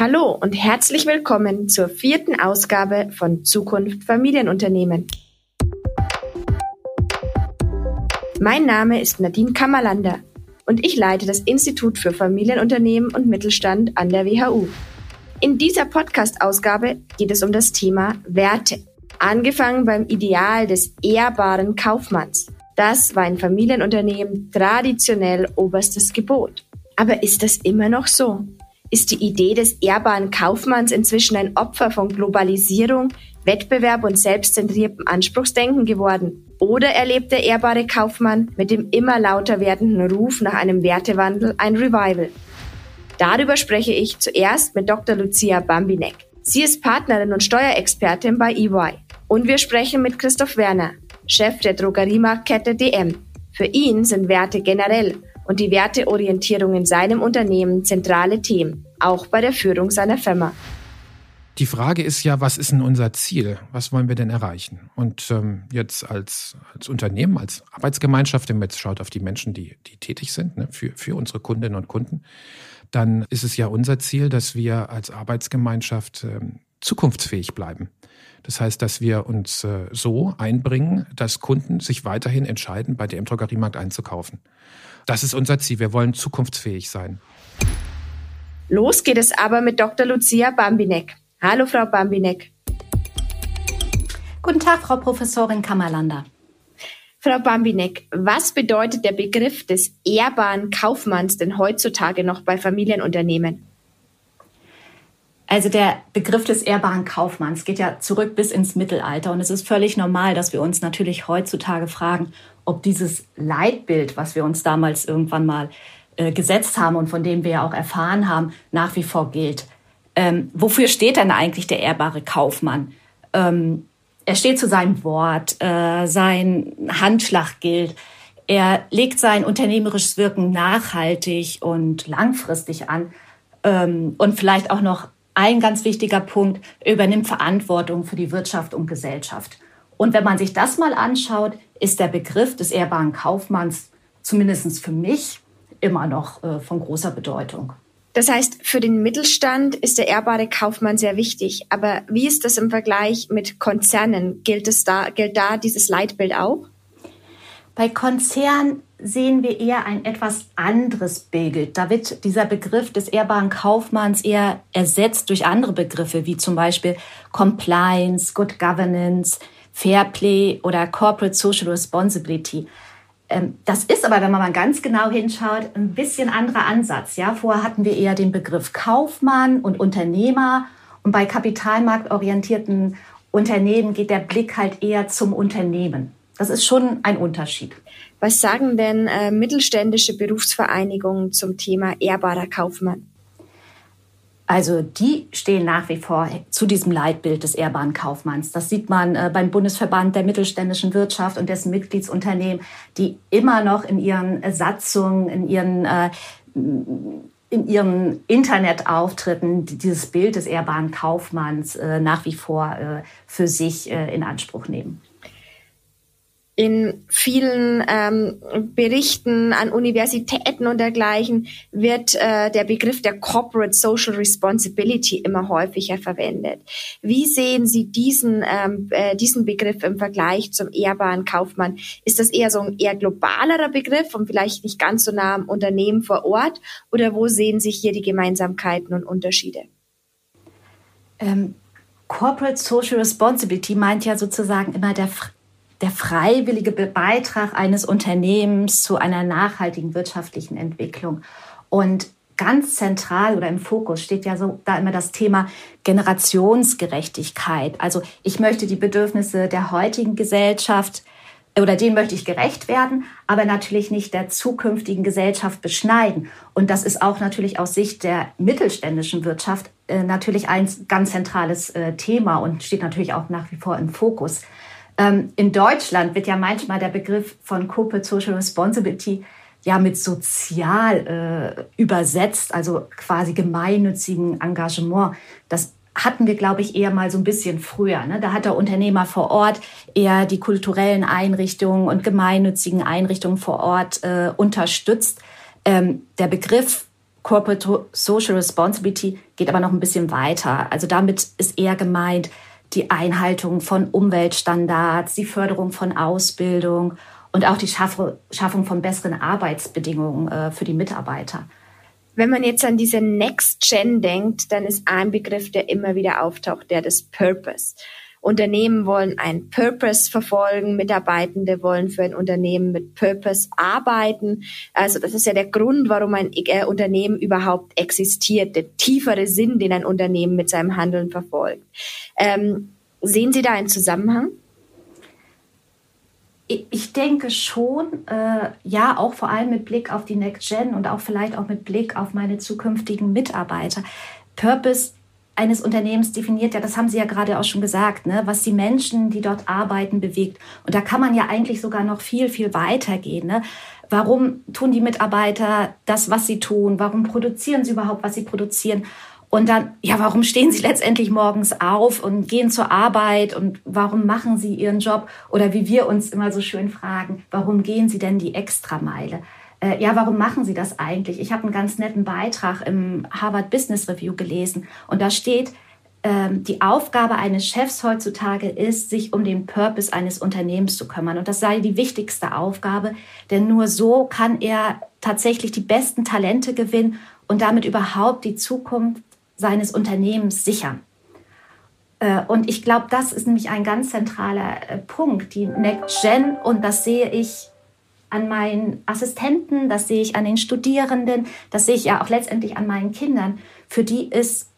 Hallo und herzlich willkommen zur vierten Ausgabe von Zukunft Familienunternehmen. Mein Name ist Nadine Kammerlander und ich leite das Institut für Familienunternehmen und Mittelstand an der WHU. In dieser Podcast-Ausgabe geht es um das Thema Werte. Angefangen beim Ideal des ehrbaren Kaufmanns. Das war in Familienunternehmen traditionell oberstes Gebot. Aber ist das immer noch so? Ist die Idee des ehrbaren Kaufmanns inzwischen ein Opfer von Globalisierung, Wettbewerb und selbstzentriertem Anspruchsdenken geworden? Oder erlebt der ehrbare Kaufmann mit dem immer lauter werdenden Ruf nach einem Wertewandel ein Revival? Darüber spreche ich zuerst mit Dr. Lucia Bambinek. Sie ist Partnerin und Steuerexpertin bei EY. Und wir sprechen mit Christoph Werner, Chef der Drogeriemarktkette DM. Für ihn sind Werte generell und die Werteorientierung in seinem Unternehmen zentrale Themen, auch bei der Führung seiner Firma. Die Frage ist ja, was ist denn unser Ziel? Was wollen wir denn erreichen? Und ähm, jetzt als, als Unternehmen, als Arbeitsgemeinschaft, wenn man jetzt schaut auf die Menschen, die, die tätig sind, ne, für, für unsere Kundinnen und Kunden, dann ist es ja unser Ziel, dass wir als Arbeitsgemeinschaft ähm, zukunftsfähig bleiben. Das heißt, dass wir uns äh, so einbringen, dass Kunden sich weiterhin entscheiden, bei der im Drogeriemarkt einzukaufen. Das ist unser Ziel. Wir wollen zukunftsfähig sein. Los geht es aber mit Dr. Lucia Bambinek. Hallo, Frau Bambinek. Guten Tag, Frau Professorin Kammerlander. Frau Bambinek, was bedeutet der Begriff des ehrbaren Kaufmanns denn heutzutage noch bei Familienunternehmen? Also der Begriff des ehrbaren Kaufmanns geht ja zurück bis ins Mittelalter und es ist völlig normal, dass wir uns natürlich heutzutage fragen, ob dieses Leitbild, was wir uns damals irgendwann mal äh, gesetzt haben und von dem wir ja auch erfahren haben, nach wie vor gilt. Ähm, wofür steht denn eigentlich der ehrbare Kaufmann? Ähm, er steht zu seinem Wort, äh, sein Handschlag gilt. Er legt sein unternehmerisches Wirken nachhaltig und langfristig an ähm, und vielleicht auch noch ein ganz wichtiger Punkt, übernimmt Verantwortung für die Wirtschaft und Gesellschaft. Und wenn man sich das mal anschaut, ist der Begriff des ehrbaren Kaufmanns zumindest für mich immer noch äh, von großer Bedeutung. Das heißt, für den Mittelstand ist der ehrbare Kaufmann sehr wichtig. Aber wie ist das im Vergleich mit Konzernen? Gilt, es da, gilt da dieses Leitbild auch? Bei Konzernen sehen wir eher ein etwas anderes Bild. Da wird dieser Begriff des ehrbaren Kaufmanns eher ersetzt durch andere Begriffe, wie zum Beispiel Compliance, Good Governance, Fair Play oder Corporate Social Responsibility. Ähm, das ist aber, wenn man mal ganz genau hinschaut, ein bisschen anderer Ansatz. Ja, vorher hatten wir eher den Begriff Kaufmann und Unternehmer und bei kapitalmarktorientierten Unternehmen geht der Blick halt eher zum Unternehmen. Das ist schon ein Unterschied. Was sagen denn äh, mittelständische Berufsvereinigungen zum Thema ehrbarer Kaufmann? Also die stehen nach wie vor zu diesem Leitbild des ehrbaren Kaufmanns. Das sieht man äh, beim Bundesverband der mittelständischen Wirtschaft und dessen Mitgliedsunternehmen, die immer noch in ihren Satzungen, in ihren äh, in ihren Internetauftritten dieses Bild des ehrbaren Kaufmanns äh, nach wie vor äh, für sich äh, in Anspruch nehmen in vielen ähm, Berichten an Universitäten und dergleichen wird äh, der Begriff der Corporate Social Responsibility immer häufiger verwendet. Wie sehen Sie diesen, ähm, äh, diesen Begriff im Vergleich zum ehrbaren Kaufmann? Ist das eher so ein eher globalerer Begriff und vielleicht nicht ganz so nah am Unternehmen vor Ort? Oder wo sehen sich hier die Gemeinsamkeiten und Unterschiede? Ähm, Corporate Social Responsibility meint ja sozusagen immer der der freiwillige Beitrag eines Unternehmens zu einer nachhaltigen wirtschaftlichen Entwicklung. Und ganz zentral oder im Fokus steht ja so da immer das Thema Generationsgerechtigkeit. Also ich möchte die Bedürfnisse der heutigen Gesellschaft oder denen möchte ich gerecht werden, aber natürlich nicht der zukünftigen Gesellschaft beschneiden. Und das ist auch natürlich aus Sicht der mittelständischen Wirtschaft äh, natürlich ein ganz zentrales äh, Thema und steht natürlich auch nach wie vor im Fokus. Ähm, in Deutschland wird ja manchmal der Begriff von Corporate Social Responsibility ja mit sozial äh, übersetzt, also quasi gemeinnützigen Engagement. Das hatten wir, glaube ich, eher mal so ein bisschen früher. Ne? Da hat der Unternehmer vor Ort eher die kulturellen Einrichtungen und gemeinnützigen Einrichtungen vor Ort äh, unterstützt. Ähm, der Begriff Corporate Social Responsibility geht aber noch ein bisschen weiter. Also damit ist eher gemeint die Einhaltung von Umweltstandards, die Förderung von Ausbildung und auch die Schaffung von besseren Arbeitsbedingungen äh, für die Mitarbeiter. Wenn man jetzt an diese Next Gen denkt, dann ist ein Begriff, der immer wieder auftaucht, der des Purpose. Unternehmen wollen einen Purpose verfolgen, Mitarbeitende wollen für ein Unternehmen mit Purpose arbeiten. Also das ist ja der Grund, warum ein äh, Unternehmen überhaupt existiert, der tiefere Sinn, den ein Unternehmen mit seinem Handeln verfolgt. Ähm, sehen Sie da einen Zusammenhang? Ich denke schon, äh, ja, auch vor allem mit Blick auf die Next Gen und auch vielleicht auch mit Blick auf meine zukünftigen Mitarbeiter. Purpose eines Unternehmens definiert ja, das haben Sie ja gerade auch schon gesagt, ne, was die Menschen, die dort arbeiten, bewegt. Und da kann man ja eigentlich sogar noch viel, viel weiter gehen. Ne? Warum tun die Mitarbeiter das, was sie tun? Warum produzieren sie überhaupt, was sie produzieren? Und dann, ja, warum stehen sie letztendlich morgens auf und gehen zur Arbeit und warum machen sie ihren Job? Oder wie wir uns immer so schön fragen, warum gehen sie denn die Extrameile? Äh, ja, warum machen Sie das eigentlich? Ich habe einen ganz netten Beitrag im Harvard Business Review gelesen und da steht, ähm, die Aufgabe eines Chefs heutzutage ist, sich um den Purpose eines Unternehmens zu kümmern. Und das sei die wichtigste Aufgabe, denn nur so kann er tatsächlich die besten Talente gewinnen und damit überhaupt die Zukunft seines Unternehmens sichern. Äh, und ich glaube, das ist nämlich ein ganz zentraler äh, Punkt, die Next Gen. Und das sehe ich an meinen Assistenten, das sehe ich an den Studierenden, das sehe ich ja auch letztendlich an meinen Kindern. Für die ist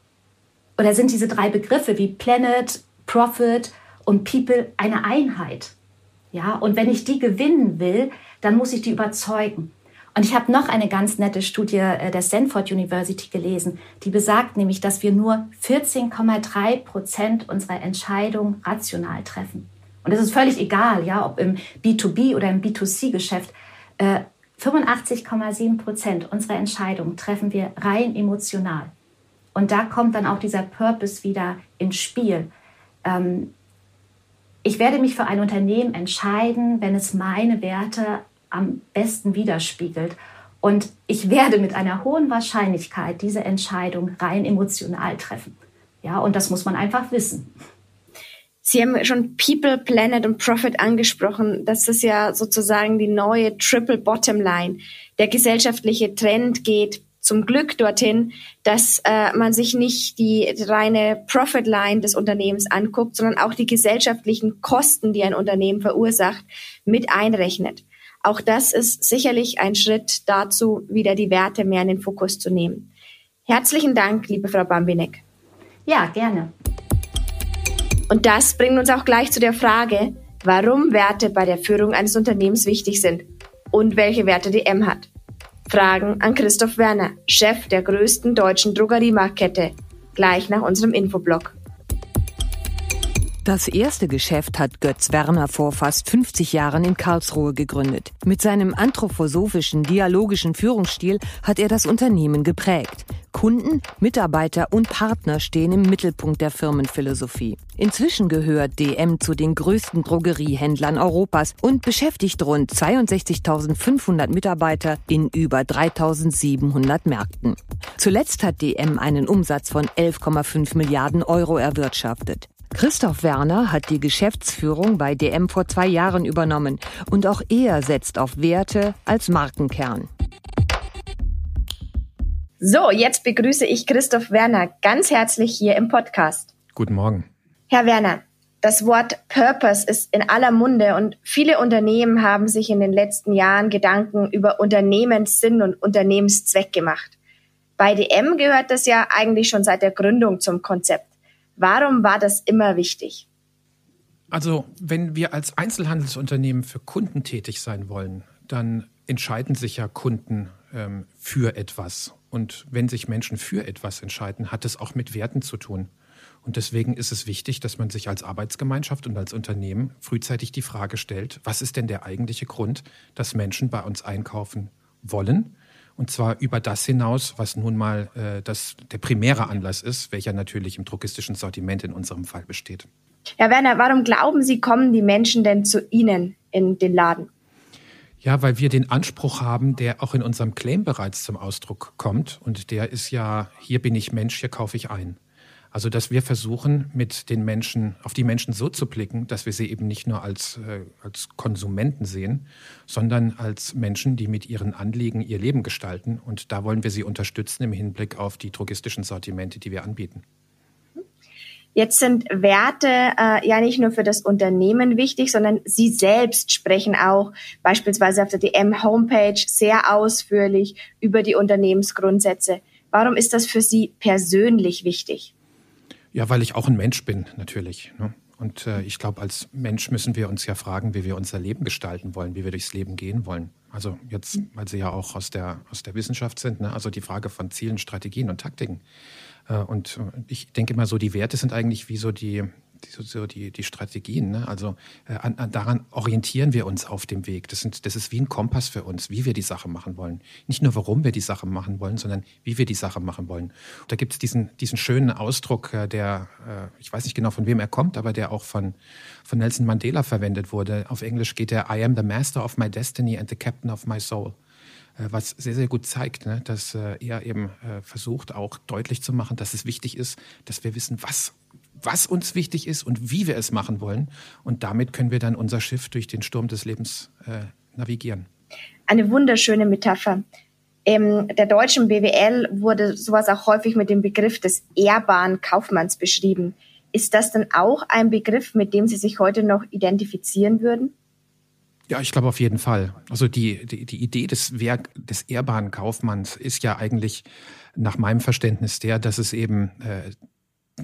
oder sind diese drei Begriffe wie Planet, Profit und People eine Einheit. Ja, und wenn ich die gewinnen will, dann muss ich die überzeugen. Und ich habe noch eine ganz nette Studie äh, der Stanford University gelesen, die besagt nämlich, dass wir nur 14,3 Prozent unserer Entscheidungen rational treffen. Und es ist völlig egal, ja, ob im B2B oder im B2C-Geschäft. Äh, 85,7 Prozent unserer Entscheidungen treffen wir rein emotional. Und da kommt dann auch dieser Purpose wieder ins Spiel. Ähm, ich werde mich für ein Unternehmen entscheiden, wenn es meine Werte am besten widerspiegelt. Und ich werde mit einer hohen Wahrscheinlichkeit diese Entscheidung rein emotional treffen. Ja, und das muss man einfach wissen. Sie haben schon People, Planet und Profit angesprochen. Das ist ja sozusagen die neue Triple Bottom Line. Der gesellschaftliche Trend geht zum Glück dorthin, dass äh, man sich nicht die reine Profit Line des Unternehmens anguckt, sondern auch die gesellschaftlichen Kosten, die ein Unternehmen verursacht, mit einrechnet. Auch das ist sicherlich ein Schritt dazu, wieder die Werte mehr in den Fokus zu nehmen. Herzlichen Dank, liebe Frau Bambinek. Ja, gerne. Und das bringt uns auch gleich zu der Frage, warum Werte bei der Führung eines Unternehmens wichtig sind und welche Werte die M hat. Fragen an Christoph Werner, Chef der größten deutschen Drogeriemarktkette, gleich nach unserem Infoblog. Das erste Geschäft hat Götz Werner vor fast 50 Jahren in Karlsruhe gegründet. Mit seinem anthroposophischen, dialogischen Führungsstil hat er das Unternehmen geprägt. Kunden, Mitarbeiter und Partner stehen im Mittelpunkt der Firmenphilosophie. Inzwischen gehört DM zu den größten Drogeriehändlern Europas und beschäftigt rund 62.500 Mitarbeiter in über 3.700 Märkten. Zuletzt hat DM einen Umsatz von 11,5 Milliarden Euro erwirtschaftet. Christoph Werner hat die Geschäftsführung bei DM vor zwei Jahren übernommen und auch er setzt auf Werte als Markenkern. So, jetzt begrüße ich Christoph Werner ganz herzlich hier im Podcast. Guten Morgen. Herr Werner, das Wort Purpose ist in aller Munde und viele Unternehmen haben sich in den letzten Jahren Gedanken über Unternehmenssinn und Unternehmenszweck gemacht. Bei DM gehört das ja eigentlich schon seit der Gründung zum Konzept. Warum war das immer wichtig? Also, wenn wir als Einzelhandelsunternehmen für Kunden tätig sein wollen, dann entscheiden sich ja Kunden ähm, für etwas. Und wenn sich Menschen für etwas entscheiden, hat es auch mit Werten zu tun. Und deswegen ist es wichtig, dass man sich als Arbeitsgemeinschaft und als Unternehmen frühzeitig die Frage stellt, was ist denn der eigentliche Grund, dass Menschen bei uns einkaufen wollen und zwar über das hinaus, was nun mal äh, das, der primäre Anlass ist, welcher natürlich im drogistischen Sortiment in unserem Fall besteht. Herr Werner, warum glauben Sie, kommen die Menschen denn zu Ihnen in den Laden? Ja, weil wir den Anspruch haben, der auch in unserem Claim bereits zum Ausdruck kommt. Und der ist ja, hier bin ich Mensch, hier kaufe ich ein. Also, dass wir versuchen, mit den Menschen, auf die Menschen so zu blicken, dass wir sie eben nicht nur als, äh, als Konsumenten sehen, sondern als Menschen, die mit ihren Anliegen ihr Leben gestalten. Und da wollen wir sie unterstützen im Hinblick auf die drogistischen Sortimente, die wir anbieten. Jetzt sind Werte äh, ja nicht nur für das Unternehmen wichtig, sondern Sie selbst sprechen auch beispielsweise auf der DM-Homepage sehr ausführlich über die Unternehmensgrundsätze. Warum ist das für Sie persönlich wichtig? Ja, weil ich auch ein Mensch bin, natürlich. Ne? Und äh, ich glaube, als Mensch müssen wir uns ja fragen, wie wir unser Leben gestalten wollen, wie wir durchs Leben gehen wollen. Also jetzt, weil Sie ja auch aus der, aus der Wissenschaft sind, ne? also die Frage von Zielen, Strategien und Taktiken. Äh, und ich denke immer so, die Werte sind eigentlich wie so die, die, so die, die Strategien. Ne? Also äh, an, an, daran orientieren wir uns auf dem Weg. Das, sind, das ist wie ein Kompass für uns, wie wir die Sache machen wollen. Nicht nur, warum wir die Sache machen wollen, sondern wie wir die Sache machen wollen. Und da gibt es diesen, diesen schönen Ausdruck, äh, der, äh, ich weiß nicht genau, von wem er kommt, aber der auch von, von Nelson Mandela verwendet wurde. Auf Englisch geht er, I am the master of my destiny and the captain of my soul äh, was sehr, sehr gut zeigt, ne, dass äh, er eben äh, versucht auch deutlich zu machen, dass es wichtig ist, dass wir wissen, was was uns wichtig ist und wie wir es machen wollen. Und damit können wir dann unser Schiff durch den Sturm des Lebens äh, navigieren. Eine wunderschöne Metapher. In der deutschen BWL wurde sowas auch häufig mit dem Begriff des ehrbaren Kaufmanns beschrieben. Ist das denn auch ein Begriff, mit dem Sie sich heute noch identifizieren würden? Ja, ich glaube auf jeden Fall. Also die, die, die Idee des Werk des ehrbaren Kaufmanns ist ja eigentlich nach meinem Verständnis der, dass es eben äh,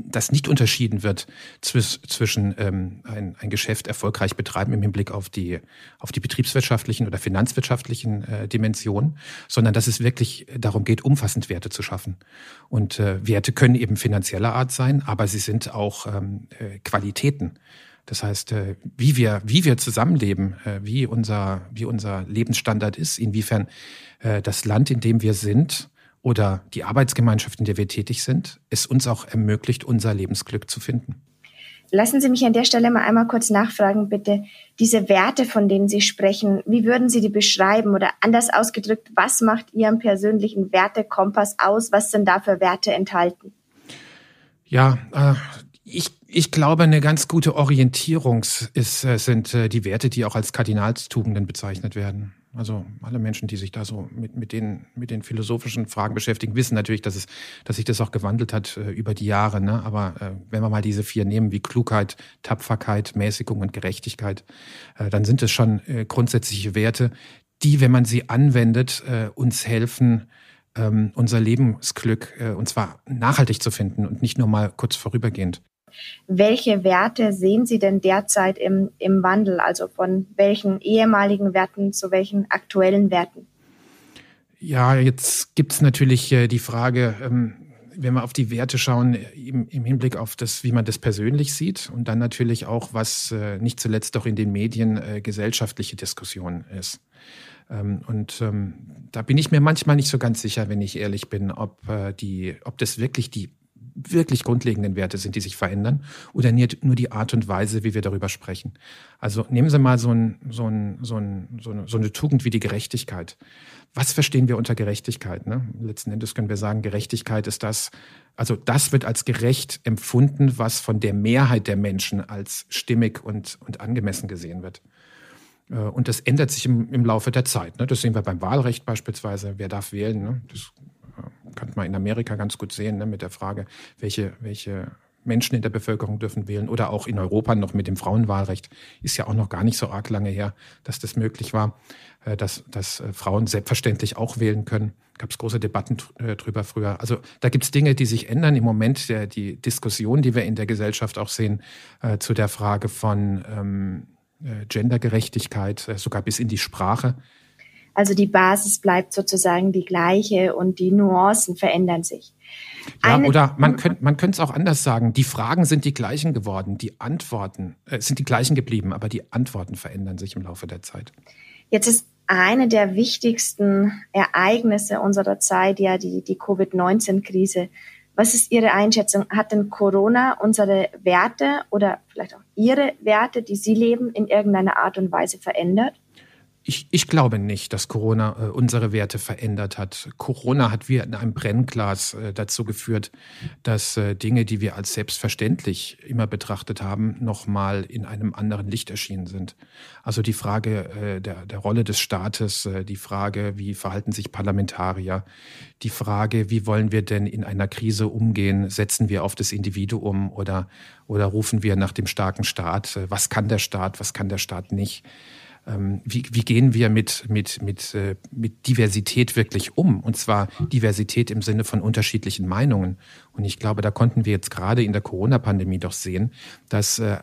dass nicht unterschieden wird zwisch, zwischen ähm, ein, ein Geschäft erfolgreich betreiben im Hinblick auf die, auf die betriebswirtschaftlichen oder finanzwirtschaftlichen äh, Dimensionen, sondern dass es wirklich darum geht, umfassend Werte zu schaffen. Und äh, Werte können eben finanzieller Art sein, aber sie sind auch ähm, äh, Qualitäten. Das heißt, äh, wie wir, wie wir zusammenleben, äh, wie unser, wie unser Lebensstandard ist, inwiefern äh, das Land, in dem wir sind, oder die Arbeitsgemeinschaft, in der wir tätig sind, es uns auch ermöglicht, unser Lebensglück zu finden. Lassen Sie mich an der Stelle mal einmal kurz nachfragen, bitte. Diese Werte, von denen Sie sprechen, wie würden Sie die beschreiben oder anders ausgedrückt, was macht Ihren persönlichen Wertekompass aus? Was sind da für Werte enthalten? Ja, ich, ich glaube, eine ganz gute Orientierung ist, äh, sind äh, die Werte, die auch als Kardinalstugenden bezeichnet werden. Also alle Menschen, die sich da so mit, mit, den, mit den philosophischen Fragen beschäftigen, wissen natürlich, dass, es, dass sich das auch gewandelt hat äh, über die Jahre. Ne? Aber äh, wenn wir mal diese vier nehmen, wie Klugheit, Tapferkeit, Mäßigung und Gerechtigkeit, äh, dann sind es schon äh, grundsätzliche Werte, die, wenn man sie anwendet, uns helfen, ähm, unser Lebensglück, und zwar nachhaltig zu finden und nicht nur mal kurz vorübergehend. Welche Werte sehen Sie denn derzeit im, im Wandel? Also von welchen ehemaligen Werten zu welchen aktuellen Werten? Ja, jetzt gibt es natürlich äh, die Frage, ähm, wenn wir auf die Werte schauen, im, Hinblick auf das, wie man das persönlich sieht und dann natürlich auch, was äh, nicht zuletzt auch in den Medien äh, gesellschaftliche Diskussion ist. Ähm, und ähm, da bin ich mir manchmal nicht so ganz sicher, wenn ich ehrlich bin, ob, die, ob das wirklich die wirklich grundlegenden Werte sind, die sich verändern oder nur die Art und Weise, wie wir darüber sprechen. Also nehmen Sie mal so, ein, so, ein, so, ein, so, eine, so eine Tugend wie die Gerechtigkeit. Was verstehen wir unter Gerechtigkeit? Ne? Letzten Endes können wir sagen, Gerechtigkeit ist das, also das wird als gerecht empfunden, was von der Mehrheit der Menschen als stimmig und, und angemessen gesehen wird. Äh, und das ändert sich im, im Laufe der Zeit. Ne? Das sehen wir beim Wahlrecht beispielsweise. Wer darf wählen? Ne? Das kann man in Amerika ganz gut sehen, ne, mit der Frage, welche, welche Menschen in der Bevölkerung dürfen wählen oder auch in Europa noch mit dem Frauenwahlrecht. Ist ja auch noch gar nicht so arg lange her, dass das möglich war, äh, dass, dass äh, Frauen selbstverständlich auch wählen können. Gab es große Debatten äh, drüber früher. Also da gibt es Dinge, die sich ändern. Im Moment der, die Diskussion, die wir in der Gesellschaft auch sehen, äh, zu der Frage von ähm, Gendergerechtigkeit, äh, sogar bis in die Sprache, also die Basis bleibt sozusagen die gleiche und die Nuancen verändern sich. Ja, oder man könnte man könnte es auch anders sagen. Die Fragen sind die gleichen geworden, die Antworten äh, sind die gleichen geblieben, aber die Antworten verändern sich im Laufe der Zeit. Jetzt ist eine der wichtigsten Ereignisse unserer Zeit ja die, die Covid-19-Krise. Was ist Ihre Einschätzung? Hat denn Corona unsere Werte oder vielleicht auch Ihre Werte, die Sie leben, in irgendeiner Art und Weise verändert? Ich, ich glaube nicht, dass Corona äh, unsere Werte verändert hat. Corona hat wie in einem Brennglas äh, dazu geführt, dass äh, Dinge, die wir als selbstverständlich immer betrachtet haben, nochmal in einem anderen Licht erschienen sind. Also die Frage der, der Rolle des Staates, die Frage, wie verhalten sich Parlamentarier, die Frage, wie wollen wir denn in einer Krise umgehen? Setzen wir auf das Individuum oder, oder rufen wir nach dem starken Staat? Was kann der Staat, was kann der Staat nicht? Ähm, wie, wie gehen wir mit, mit, mit, äh, mit Diversität wirklich um? Und zwar Diversität im Sinne von unterschiedlichen Meinungen. Und ich glaube, da konnten wir jetzt gerade in der Corona-Pandemie doch sehen, dass äh,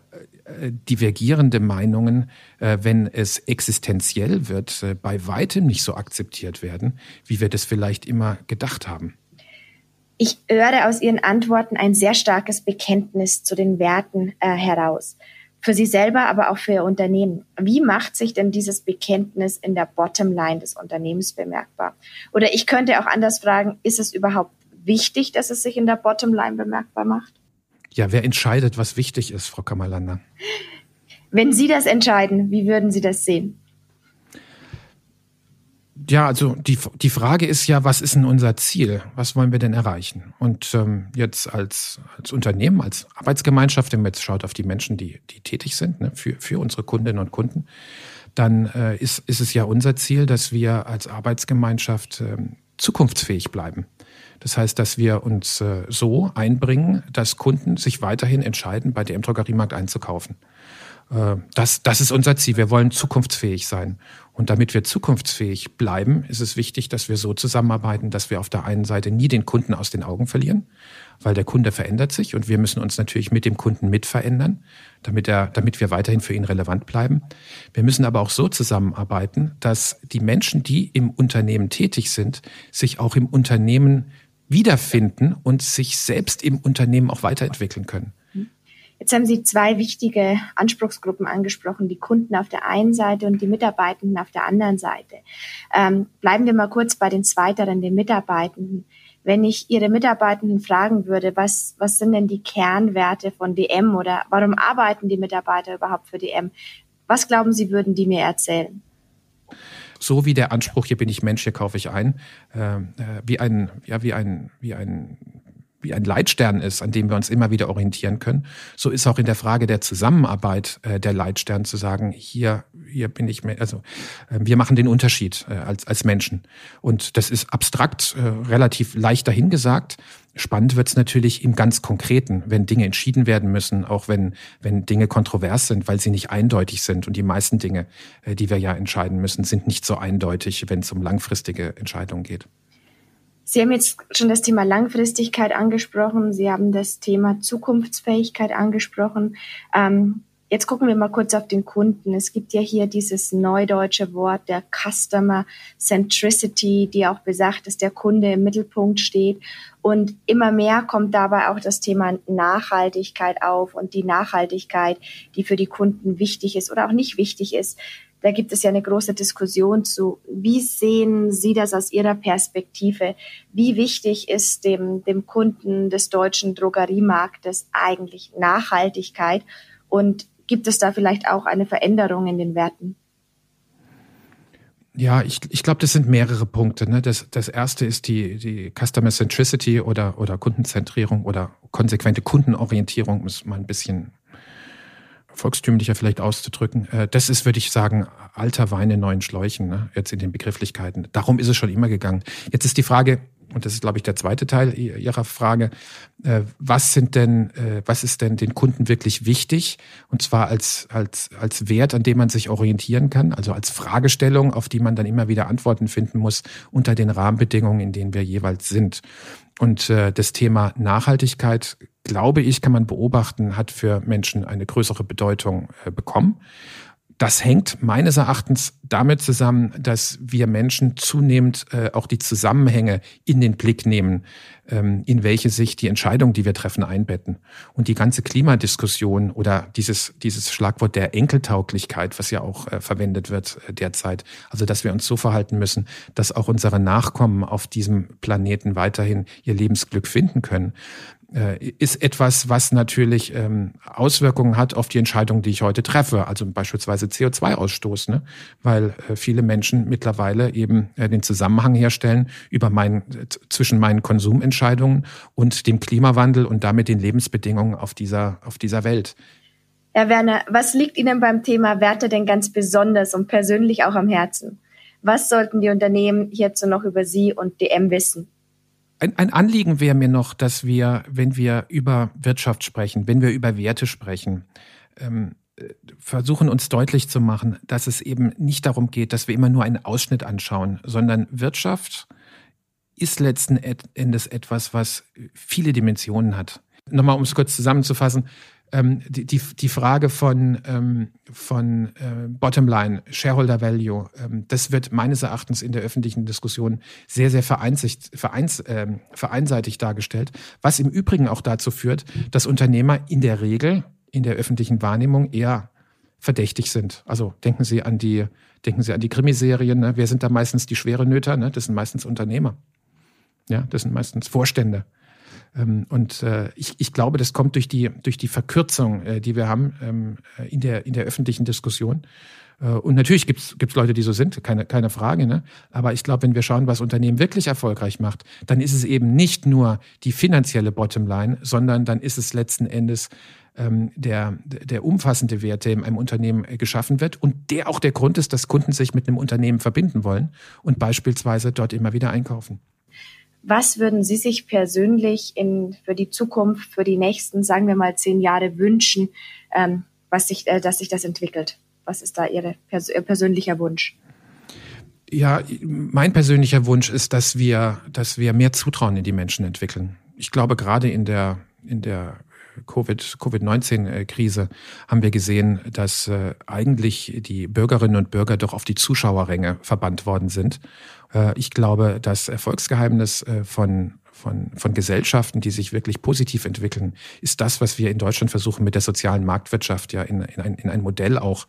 äh divergierende Meinungen, äh, wenn es existenziell wird, bei weitem nicht so akzeptiert werden, wie wir das vielleicht immer gedacht haben. Ich höre aus Ihren Antworten ein sehr starkes Bekenntnis zu den Werten äh, heraus für sie selber, aber auch für ihr Unternehmen. Wie macht sich denn dieses Bekenntnis in der Bottomline des Unternehmens bemerkbar? Oder ich könnte auch anders fragen, ist es überhaupt wichtig, dass es sich in der Bottomline bemerkbar macht? Ja, wer entscheidet, was wichtig ist, Frau Kammerlander? Wenn Sie das entscheiden, wie würden Sie das sehen? Ja, also die, die Frage ist ja, was ist denn unser Ziel? Was wollen wir denn erreichen? Und ähm, jetzt als, als Unternehmen, als Arbeitsgemeinschaft, wenn man jetzt schaut auf die Menschen, die, die tätig sind, ne, für, für unsere Kundinnen und Kunden, dann äh, ist, ist es ja unser Ziel, dass wir als Arbeitsgemeinschaft äh, zukunftsfähig bleiben. Das heißt, dass wir uns äh, so einbringen, dass Kunden sich weiterhin entscheiden, bei der im Drogeriemarkt einzukaufen. Äh, das, das ist unser Ziel. Wir wollen zukunftsfähig sein. Und damit wir zukunftsfähig bleiben, ist es wichtig, dass wir so zusammenarbeiten, dass wir auf der einen Seite nie den Kunden aus den Augen verlieren, weil der Kunde verändert sich und wir müssen uns natürlich mit dem Kunden mit verändern, damit er, damit wir weiterhin für ihn relevant bleiben. Wir müssen aber auch so zusammenarbeiten, dass die Menschen, die im Unternehmen tätig sind, sich auch im Unternehmen wiederfinden und sich selbst im Unternehmen auch weiterentwickeln können. Jetzt haben Sie zwei wichtige Anspruchsgruppen angesprochen, die Kunden auf der einen Seite und die Mitarbeitenden auf der anderen Seite. Ähm, bleiben wir mal kurz bei den zweiteren, den Mitarbeitenden. Wenn ich Ihre Mitarbeitenden fragen würde, was, was sind denn die Kernwerte von DM oder warum arbeiten die Mitarbeiter überhaupt für DM? Was glauben Sie, würden die mir erzählen? so wie der Anspruch, hier bin ich Mensch, hier kaufe ich ein, äh, äh wie ein, ja, wie ein, wie ein wie ein Leitstern ist, an dem wir uns immer wieder orientieren können, so ist auch in der Frage der Zusammenarbeit äh, der Leitstern zu sagen, hier, hier bin ich, also äh, wir machen den Unterschied äh, als, als Menschen. Und das ist abstrakt, äh, relativ leicht dahingesagt. Spannend wird's natürlich im ganz Konkreten, wenn Dinge entschieden werden müssen, auch wenn, wenn Dinge kontrovers sind, weil sie nicht eindeutig sind. Und die meisten Dinge, äh, die wir ja entscheiden müssen, sind nicht so eindeutig, wenn es um langfristige Entscheidungen geht. Sie haben jetzt schon das Thema Langfristigkeit angesprochen. Sie haben das Thema Zukunftsfähigkeit angesprochen. Ähm, jetzt gucken wir mal kurz auf den Kunden. Es gibt ja hier dieses neudeutsche Wort der Customer Centricity, die auch besagt, dass der Kunde im Mittelpunkt steht. Und immer mehr kommt dabei auch das Thema Nachhaltigkeit auf und die Nachhaltigkeit, die für die Kunden wichtig ist oder auch nicht wichtig ist. Da gibt es ja eine große Diskussion zu. Wie sehen Sie das aus Ihrer Perspektive? Wie wichtig ist dem, dem Kunden des deutschen Drogeriemarktes eigentlich Nachhaltigkeit? Und gibt es da vielleicht auch eine Veränderung in den Werten? Ja, ich, ich glaube, das sind mehrere Punkte. Ne? Das, das erste ist die, die Customer Centricity oder, oder Kundenzentrierung oder konsequente Kundenorientierung, um es mal ein bisschen volkstümlicher vielleicht auszudrücken. Äh, das ist, würde ich sagen, alter Wein in neuen Schläuchen, ne? jetzt in den Begrifflichkeiten. Darum ist es schon immer gegangen. Jetzt ist die Frage, und das ist, glaube ich, der zweite Teil Ihrer Frage, äh, was sind denn, äh, was ist denn den Kunden wirklich wichtig? Und zwar als, als, als Wert, an dem man sich orientieren kann, also als Fragestellung, auf die man dann immer wieder Antworten finden muss, unter den Rahmenbedingungen, in denen wir jeweils sind. Und das Thema Nachhaltigkeit, glaube ich, kann man beobachten, hat für Menschen eine größere Bedeutung äh, bekommen. Das hängt meines Erachtens damit zusammen, dass wir Menschen zunehmend äh, auch die Zusammenhänge in den Blick nehmen, ähm, in welche sich die Entscheidungen, die wir treffen, einbetten. Und die ganze Klimadiskussion oder dieses, dieses Schlagwort der Enkeltauglichkeit, was ja auch äh, verwendet wird derzeit, also dass wir uns so verhalten müssen, dass auch unsere Nachkommen auf diesem Planeten weiterhin ihr Lebensglück finden können ist etwas, was natürlich ähm, Auswirkungen hat auf die Entscheidungen, die ich heute treffe, also beispielsweise CO2-Ausstoß, ne? weil äh, viele Menschen mittlerweile eben äh, den Zusammenhang herstellen über mein, zwischen meinen Konsumentscheidungen und dem Klimawandel und damit den Lebensbedingungen auf dieser, auf dieser Welt. Herr Werner, was liegt Ihnen beim Thema Werte denn ganz besonders und persönlich auch am Herzen? Was sollten die Unternehmen hierzu noch über Sie und DM wissen? Ein, ein Anliegen wäre mir noch, dass wir, wenn wir über Wirtschaft sprechen, wenn wir über Werte sprechen, ähm, versuchen uns deutlich zu machen, dass es eben nicht darum geht, dass wir immer nur einen Ausschnitt anschauen, sondern Wirtschaft ist letzten Endes etwas, was viele Dimensionen hat. Nochmal, um es kurz zusammenzufassen, ähm, die, die, die Frage von, ähm, von äh, Bottomline, Shareholder Value, ähm, das wird meines Erachtens in der öffentlichen Diskussion sehr, sehr vereinsigt, vereins, äh, vereinseitig dargestellt, was im Übrigen auch dazu führt, dass Unternehmer in der Regel in der öffentlichen Wahrnehmung eher verdächtig sind. Also denken Sie an die, denken Sie an die Krimiserien. Ne? Wer sind da meistens die schwere Nöter? Ne? Das sind meistens Unternehmer. Ja, das sind meistens Vorstände. Ähm, und äh, ich, ich glaube, das kommt durch die, durch die Verkürzung, äh, die wir haben ähm, äh, in, der, in der öffentlichen Diskussion. Und natürlich gibt's gibt's Leute, die so sind, keine, keine Frage. Ne? Aber ich glaube, wenn wir schauen, was Unternehmen wirklich erfolgreich macht, dann ist es eben nicht nur die finanzielle Bottomline, sondern dann ist es letzten Endes ähm, der, der umfassende Wert, der in einem Unternehmen geschaffen wird und der auch der Grund ist, dass Kunden sich mit einem Unternehmen verbinden wollen und beispielsweise dort immer wieder einkaufen. Was würden Sie sich persönlich in, für die Zukunft, für die nächsten, sagen wir mal, zehn Jahre wünschen, ähm, was sich, äh, dass sich das entwickelt? Was ist da Ihre, Ihr persönlicher Wunsch? Ja, mein persönlicher Wunsch ist, dass wir, dass wir mehr Zutrauen in die Menschen entwickeln. Ich glaube, gerade in der, in der Covid-19-Krise haben wir gesehen, dass äh, eigentlich die Bürgerinnen und Bürger doch auf die Zuschauerränge verbannt worden sind. Äh, ich glaube, das Erfolgsgeheimnis äh, von von, von Gesellschaften, die sich wirklich positiv entwickeln, ist das, was wir in Deutschland versuchen, mit der sozialen Marktwirtschaft ja in, in, ein, in ein Modell auch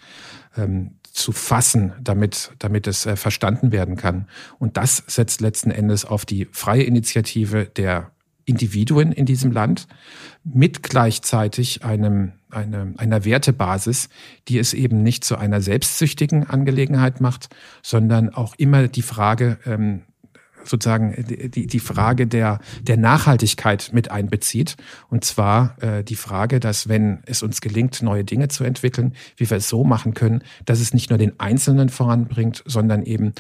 ähm, zu fassen, damit, damit es äh, verstanden werden kann. Und das setzt letzten Endes auf die freie Initiative der Individuen in diesem Land mit gleichzeitig einem, eine, einer Wertebasis, die es eben nicht zu einer selbstsüchtigen Angelegenheit macht, sondern auch immer die Frage, ähm, sozusagen die, die Frage der, der Nachhaltigkeit mit einbezieht. Und zwar äh, die Frage, dass wenn es uns gelingt, neue Dinge zu entwickeln, wie wir es so machen können, dass es nicht nur den Einzelnen voranbringt, sondern eben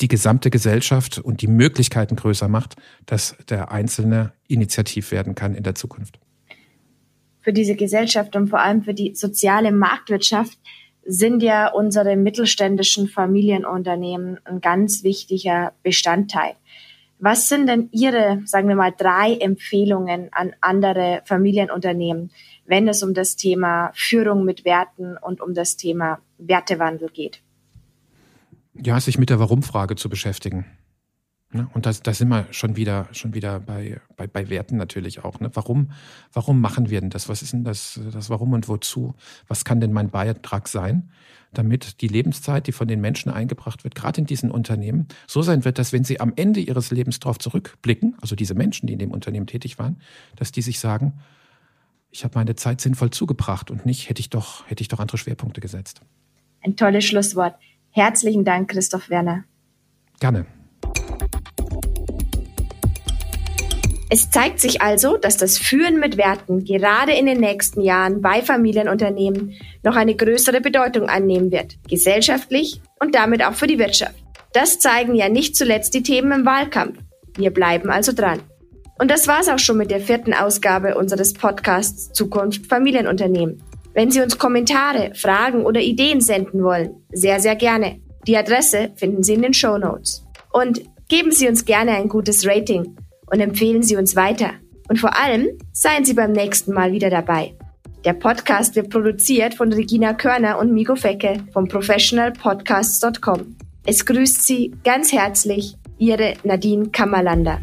die gesamte Gesellschaft und die Möglichkeiten größer macht, dass der Einzelne initiativ werden kann in der Zukunft. Für diese Gesellschaft und vor allem für die soziale Marktwirtschaft sind ja unsere mittelständischen Familienunternehmen ein ganz wichtiger Bestandteil. Was sind denn Ihre, sagen wir mal, drei Empfehlungen an andere Familienunternehmen, wenn es um das Thema Führung mit Werten und um das Thema Wertewandel geht? Ja, sich mit der Warum-Frage zu beschäftigen. Ne? Und da das sind wir schon wieder, schon wieder bei, bei, bei Werten natürlich auch. Ne? Warum, warum machen wir denn das? Was ist denn das, das Warum und wozu? Was kann denn mein Beitrag sein, damit die Lebenszeit, die von den Menschen eingebracht wird, gerade in diesen Unternehmen, so sein wird, dass wenn sie am Ende ihres Lebens darauf zurückblicken, also diese Menschen, die in dem Unternehmen tätig waren, dass die sich sagen, ich habe meine Zeit sinnvoll zugebracht und nicht hätte ich doch, hätte ich doch andere Schwerpunkte gesetzt. Ein tolles Schlusswort. Herzlichen Dank, Christoph Werner. Gerne. Es zeigt sich also, dass das Führen mit Werten gerade in den nächsten Jahren bei Familienunternehmen noch eine größere Bedeutung annehmen wird, gesellschaftlich und damit auch für die Wirtschaft. Das zeigen ja nicht zuletzt die Themen im Wahlkampf. Wir bleiben also dran. Und das war's auch schon mit der vierten Ausgabe unseres Podcasts Zukunft Familienunternehmen. Wenn Sie uns Kommentare, Fragen oder Ideen senden wollen, sehr, sehr gerne. Die Adresse finden Sie in den Show Notes. Und geben Sie uns gerne ein gutes Rating und empfehlen Sie uns weiter. Und vor allem seien Sie beim nächsten Mal wieder dabei. Der Podcast wird produziert von Regina Körner und Miko Fecke vom professionalpodcasts.com. Es grüßt Sie ganz herzlich Ihre Nadine Kammerlander.